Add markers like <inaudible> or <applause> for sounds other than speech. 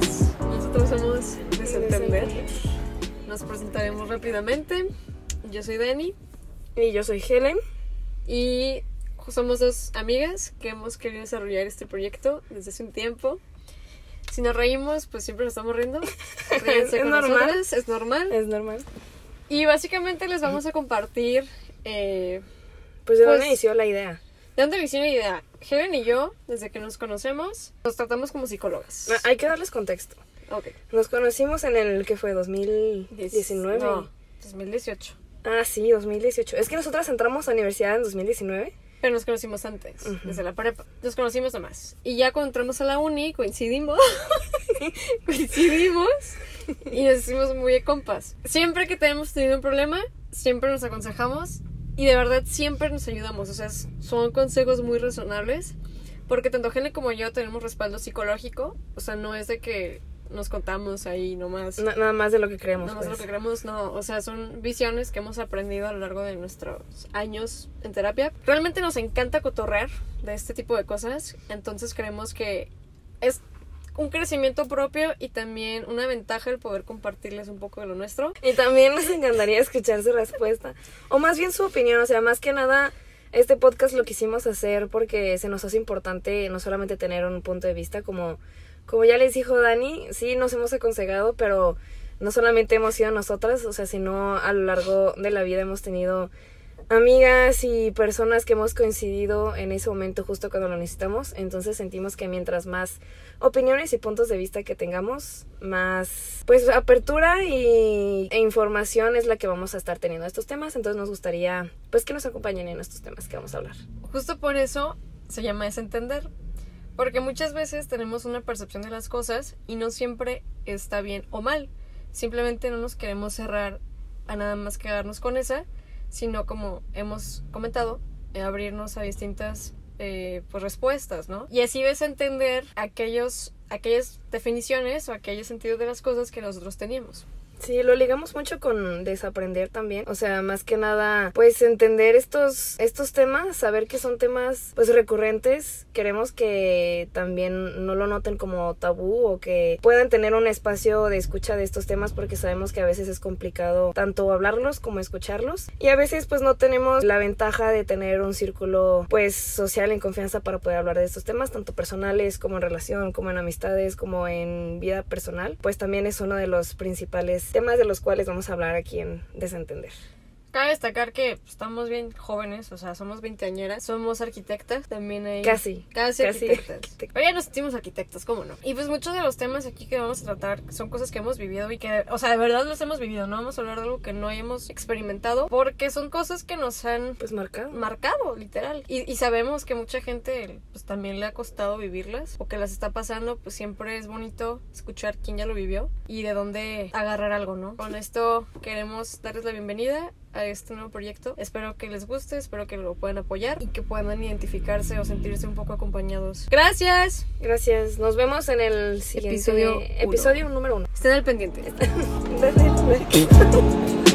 nosotros somos Desentender. Nos presentaremos rápidamente. Yo soy Dani. Y yo soy Helen. Y somos dos amigas que hemos querido desarrollar este proyecto desde hace un tiempo. Si nos reímos, pues siempre nos estamos riendo. <laughs> Es normal. Es normal. Es normal. Y básicamente les vamos a compartir. Eh, pues de pues, dónde inició la idea. ¿De dónde inició la idea? Helen y yo, desde que nos conocemos, nos tratamos como psicólogas. Ah, Hay que darles contexto. Ok. Nos conocimos en el que fue 2019. No, 2018. Ah, sí, 2018. Es que nosotras entramos a universidad en 2019. Pero nos conocimos antes, desde la prepa. Nos conocimos nomás. Y ya cuando entramos a la uni, coincidimos. <laughs> coincidimos. Y nos hicimos muy de compas. Siempre que tenemos tenido un problema, siempre nos aconsejamos. Y de verdad siempre nos ayudamos. O sea, son consejos muy razonables. Porque tanto Gene como yo tenemos respaldo psicológico. O sea, no es de que nos contamos ahí nomás. Na- nada más de lo que creemos. No más pues. lo que creemos, no. O sea, son visiones que hemos aprendido a lo largo de nuestros años en terapia. Realmente nos encanta cotorrear de este tipo de cosas. Entonces creemos que es un crecimiento propio y también una ventaja el poder compartirles un poco de lo nuestro. Y también nos encantaría escuchar su respuesta. O más bien su opinión. O sea, más que nada, este podcast lo quisimos hacer porque se nos hace importante no solamente tener un punto de vista, como, como ya les dijo Dani, sí nos hemos aconsejado, pero no solamente hemos sido nosotras, o sea, sino a lo largo de la vida hemos tenido amigas y personas que hemos coincidido en ese momento justo cuando lo necesitamos. Entonces sentimos que mientras más opiniones y puntos de vista que tengamos, más pues apertura y, e información es la que vamos a estar teniendo estos temas. Entonces nos gustaría pues que nos acompañen en estos temas que vamos a hablar. Justo por eso se llama desentender. Porque muchas veces tenemos una percepción de las cosas y no siempre está bien o mal. Simplemente no nos queremos cerrar a nada más quedarnos con esa, sino como hemos comentado, eh, abrirnos a distintas eh, pues, respuestas, ¿no? Y así ves entender aquellos, aquellas definiciones o aquellos sentidos de las cosas que nosotros teníamos. Sí, lo ligamos mucho con desaprender también. O sea, más que nada, pues entender estos, estos temas, saber que son temas pues recurrentes. Queremos que también no lo noten como tabú o que puedan tener un espacio de escucha de estos temas porque sabemos que a veces es complicado tanto hablarlos como escucharlos. Y a veces pues no tenemos la ventaja de tener un círculo pues social en confianza para poder hablar de estos temas, tanto personales como en relación, como en amistades, como en vida personal. Pues también es uno de los principales temas de los cuales vamos a hablar aquí en Desentender. Cabe destacar que estamos bien jóvenes, o sea, somos veinteañeras, somos arquitectas, también hay... Casi. Casi, Casi arquitectas. arquitectas. Pero ya nos sentimos arquitectos, ¿cómo no? Y pues muchos de los temas aquí que vamos a tratar son cosas que hemos vivido y que, o sea, de verdad los hemos vivido, no vamos a hablar de algo que no hayamos experimentado, porque son cosas que nos han Pues marcado. marcado, literal. Y, y sabemos que mucha gente pues también le ha costado vivirlas o que las está pasando, pues siempre es bonito escuchar quién ya lo vivió y de dónde agarrar algo, ¿no? Con esto queremos darles la bienvenida a este nuevo proyecto. Espero que les guste, espero que lo puedan apoyar y que puedan identificarse o sentirse un poco acompañados. Gracias. Gracias. Nos vemos en el siguiente Episodio uno. episodio número uno. Estén al pendiente. <laughs> Dale, dale. <laughs>